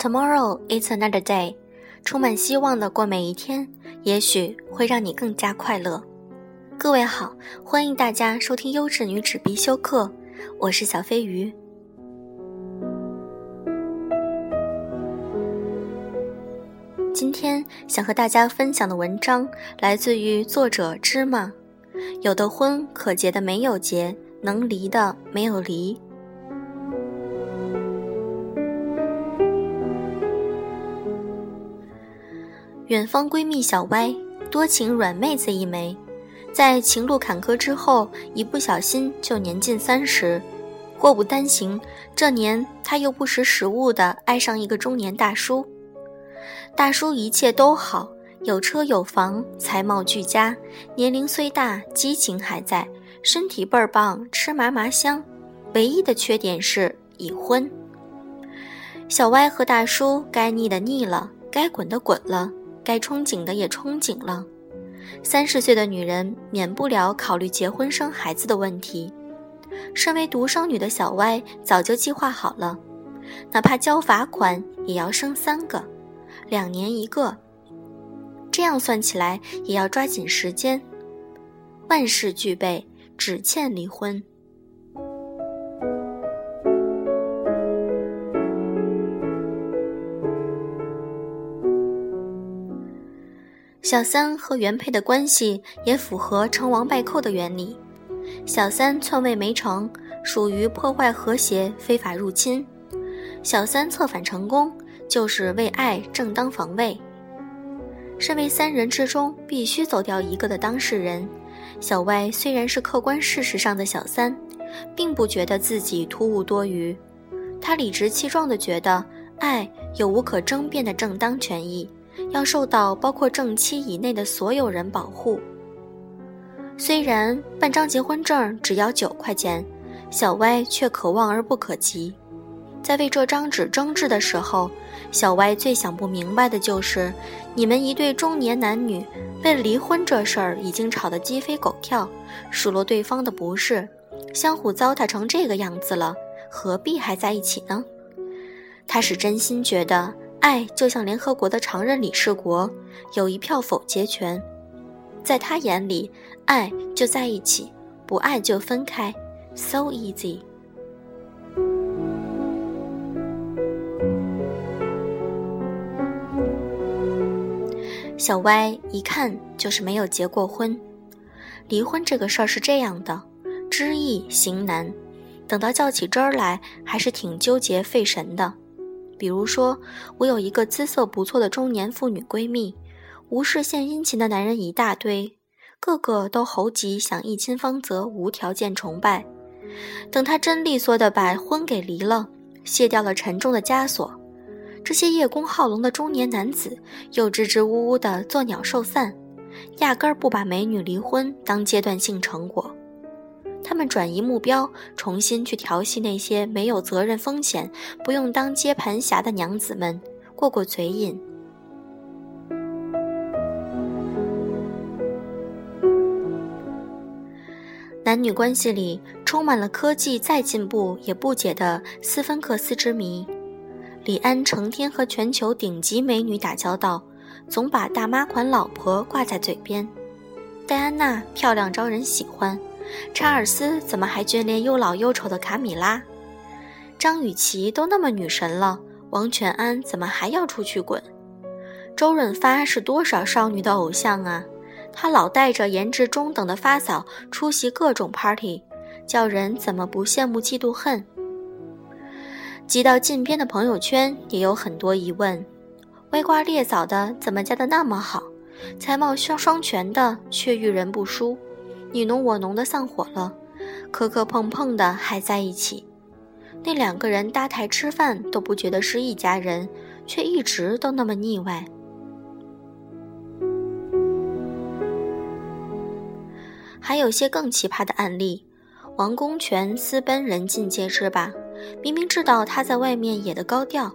Tomorrow is another day，充满希望的过每一天，也许会让你更加快乐。各位好，欢迎大家收听优质女纸必修课，我是小飞鱼。今天想和大家分享的文章来自于作者芝麻。有的婚可结的没有结，能离的没有离。远方闺蜜小歪，多情软妹子一枚，在情路坎坷之后，一不小心就年近三十。祸不单行，这年她又不识时务的爱上一个中年大叔。大叔一切都好，有车有房，才貌俱佳，年龄虽大，激情还在，身体倍儿棒，吃嘛嘛香。唯一的缺点是已婚。小歪和大叔该腻的腻了，该滚的滚了。该憧憬的也憧憬了，三十岁的女人免不了考虑结婚生孩子的问题。身为独生女的小歪早就计划好了，哪怕交罚款也要生三个，两年一个。这样算起来也要抓紧时间。万事俱备，只欠离婚。小三和原配的关系也符合成王败寇的原理。小三篡位没成，属于破坏和谐、非法入侵；小三策反成功，就是为爱正当防卫。身为三人之中必须走掉一个的当事人，小歪虽然是客观事实上的小三，并不觉得自己突兀多余。他理直气壮地觉得，爱有无可争辩的正当权益。要受到包括正妻以内的所有人保护。虽然办张结婚证只要九块钱，小歪却可望而不可及。在为这张纸争执的时候，小歪最想不明白的就是：你们一对中年男女为离婚这事儿已经吵得鸡飞狗跳，数落对方的不是，相互糟蹋成这个样子了，何必还在一起呢？他是真心觉得。爱就像联合国的常任理事国，有一票否决权。在他眼里，爱就在一起，不爱就分开，so easy。小歪一看就是没有结过婚。离婚这个事儿是这样的，知易行难，等到较起真儿来，还是挺纠结费神的。比如说，我有一个姿色不错的中年妇女闺蜜，无事献殷勤的男人一大堆，个个都猴急想一亲芳泽，无条件崇拜。等她真利索的把婚给离了，卸掉了沉重的枷锁，这些叶公好龙的中年男子又支支吾吾的作鸟兽散，压根儿不把美女离婚当阶段性成果。转移目标，重新去调戏那些没有责任风险、不用当接盘侠的娘子们，过过嘴瘾。男女关系里充满了科技再进步也不解的斯芬克斯之谜。李安成天和全球顶级美女打交道，总把大妈款老婆挂在嘴边。戴安娜漂亮招人喜欢。查尔斯怎么还眷恋又老又丑的卡米拉？张雨绮都那么女神了，王全安怎么还要出去滚？周润发是多少少女的偶像啊？他老带着颜值中等的发嫂出席各种 party，叫人怎么不羡慕嫉妒恨？挤到近边的朋友圈也有很多疑问：歪瓜裂枣的怎么嫁得那么好？才貌双双全的却遇人不淑？你侬我侬的散伙了，磕磕碰碰的还在一起。那两个人搭台吃饭都不觉得是一家人，却一直都那么腻歪。还有些更奇葩的案例，王公权私奔人尽皆知吧？明明知道他在外面野的高调，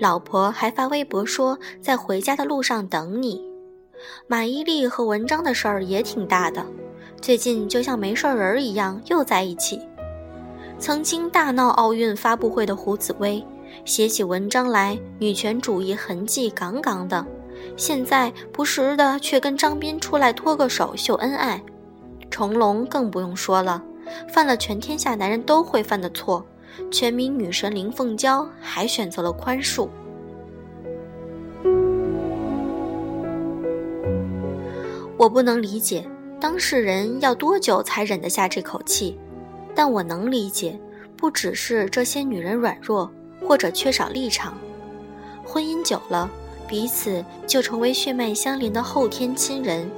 老婆还发微博说在回家的路上等你。马伊琍和文章的事儿也挺大的。最近就像没事人一样又在一起。曾经大闹奥运发布会的胡紫薇，写起文章来女权主义痕迹杠杠的，现在不时的却跟张斌出来拖个手秀恩爱。成龙更不用说了，犯了全天下男人都会犯的错，全民女神林凤娇还选择了宽恕。我不能理解当事人要多久才忍得下这口气，但我能理解，不只是这些女人软弱或者缺少立场，婚姻久了，彼此就成为血脉相连的后天亲人。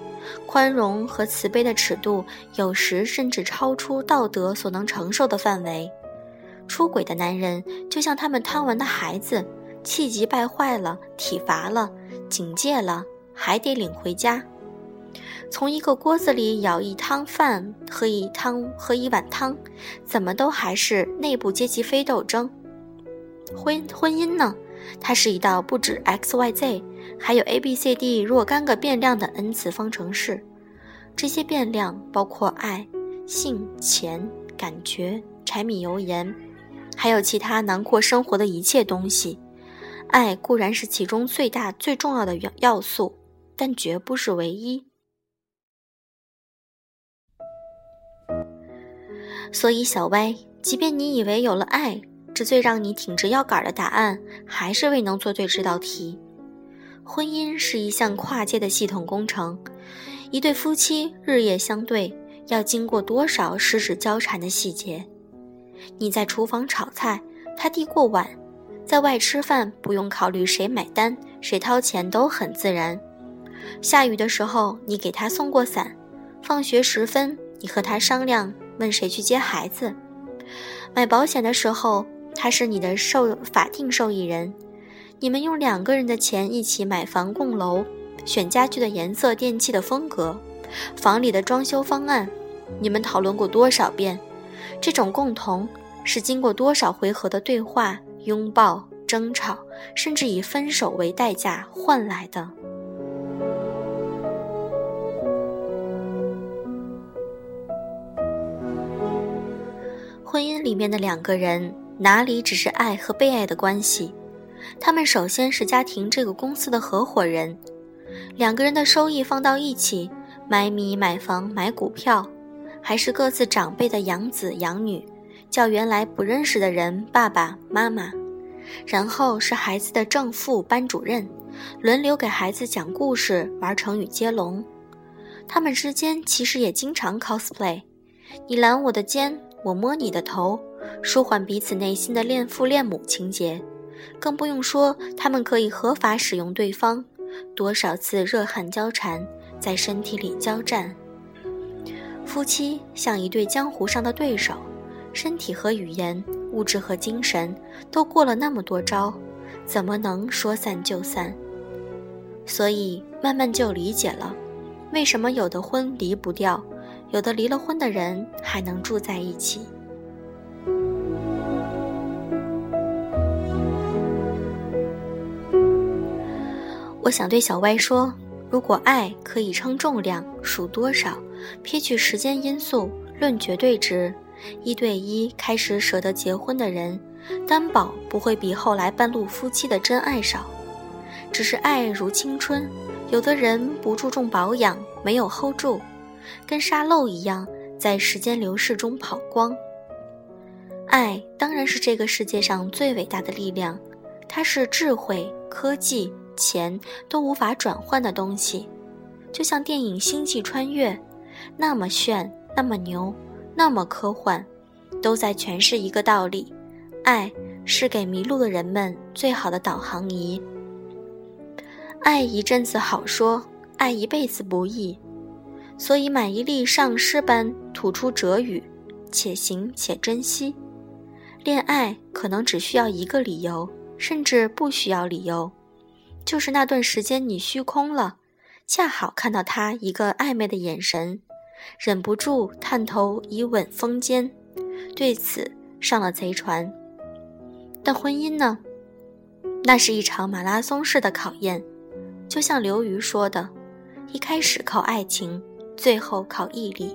宽容和慈悲的尺度，有时甚至超出道德所能承受的范围。出轨的男人就像他们贪玩的孩子，气急败坏了，体罚了，警戒了，还得领回家。从一个锅子里舀一汤饭，喝一汤喝一碗汤，怎么都还是内部阶级非斗争。婚婚姻呢？它是一道不止 x y z，还有 a b c d 若干个变量的 n 次方程式。这些变量包括爱、性、钱、感觉、柴米油盐，还有其他囊括生活的一切东西。爱固然是其中最大最重要的要要素，但绝不是唯一。所以，小歪，即便你以为有了爱，这最让你挺直腰杆的答案，还是未能做对这道题。婚姻是一项跨界的系统工程，一对夫妻日夜相对，要经过多少十指交缠的细节？你在厨房炒菜，他递过碗；在外吃饭，不用考虑谁买单、谁掏钱，都很自然。下雨的时候，你给他送过伞；放学时分，你和他商量，问谁去接孩子。买保险的时候。他是你的受法定受益人，你们用两个人的钱一起买房供楼，选家具的颜色、电器的风格，房里的装修方案，你们讨论过多少遍？这种共同是经过多少回合的对话、拥抱、争吵，甚至以分手为代价换来的。婚姻里面的两个人。哪里只是爱和被爱的关系？他们首先是家庭这个公司的合伙人，两个人的收益放到一起，买米、买房、买股票，还是各自长辈的养子养女，叫原来不认识的人爸爸妈妈，然后是孩子的正副班主任，轮流给孩子讲故事、玩成语接龙。他们之间其实也经常 cosplay，你揽我的肩，我摸你的头。舒缓彼此内心的恋父恋母情节，更不用说他们可以合法使用对方，多少次热汗交缠，在身体里交战。夫妻像一对江湖上的对手，身体和语言，物质和精神都过了那么多招，怎么能说散就散？所以慢慢就理解了，为什么有的婚离不掉，有的离了婚的人还能住在一起。我想对小歪说：如果爱可以称重量，数多少，撇去时间因素，论绝对值，一对一开始舍得结婚的人，担保不会比后来半路夫妻的真爱少。只是爱如青春，有的人不注重保养，没有 hold 住，跟沙漏一样，在时间流逝中跑光。爱当然是这个世界上最伟大的力量，它是智慧、科技。钱都无法转换的东西，就像电影《星际穿越》，那么炫，那么牛，那么科幻，都在诠释一个道理：爱是给迷路的人们最好的导航仪。爱一阵子好说，爱一辈子不易，所以买一粒上师般吐出哲语，且行且珍惜。恋爱可能只需要一个理由，甚至不需要理由。就是那段时间，你虚空了，恰好看到他一个暧昧的眼神，忍不住探头以吻风间，对此上了贼船。但婚姻呢？那是一场马拉松式的考验，就像刘瑜说的：“一开始靠爱情，最后靠毅力。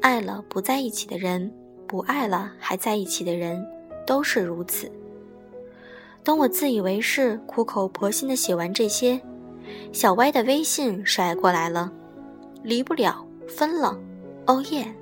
爱了不在一起的人，不爱了还在一起的人，都是如此。”等我自以为是、苦口婆心的写完这些，小歪的微信甩过来了，离不了，分了，哦耶！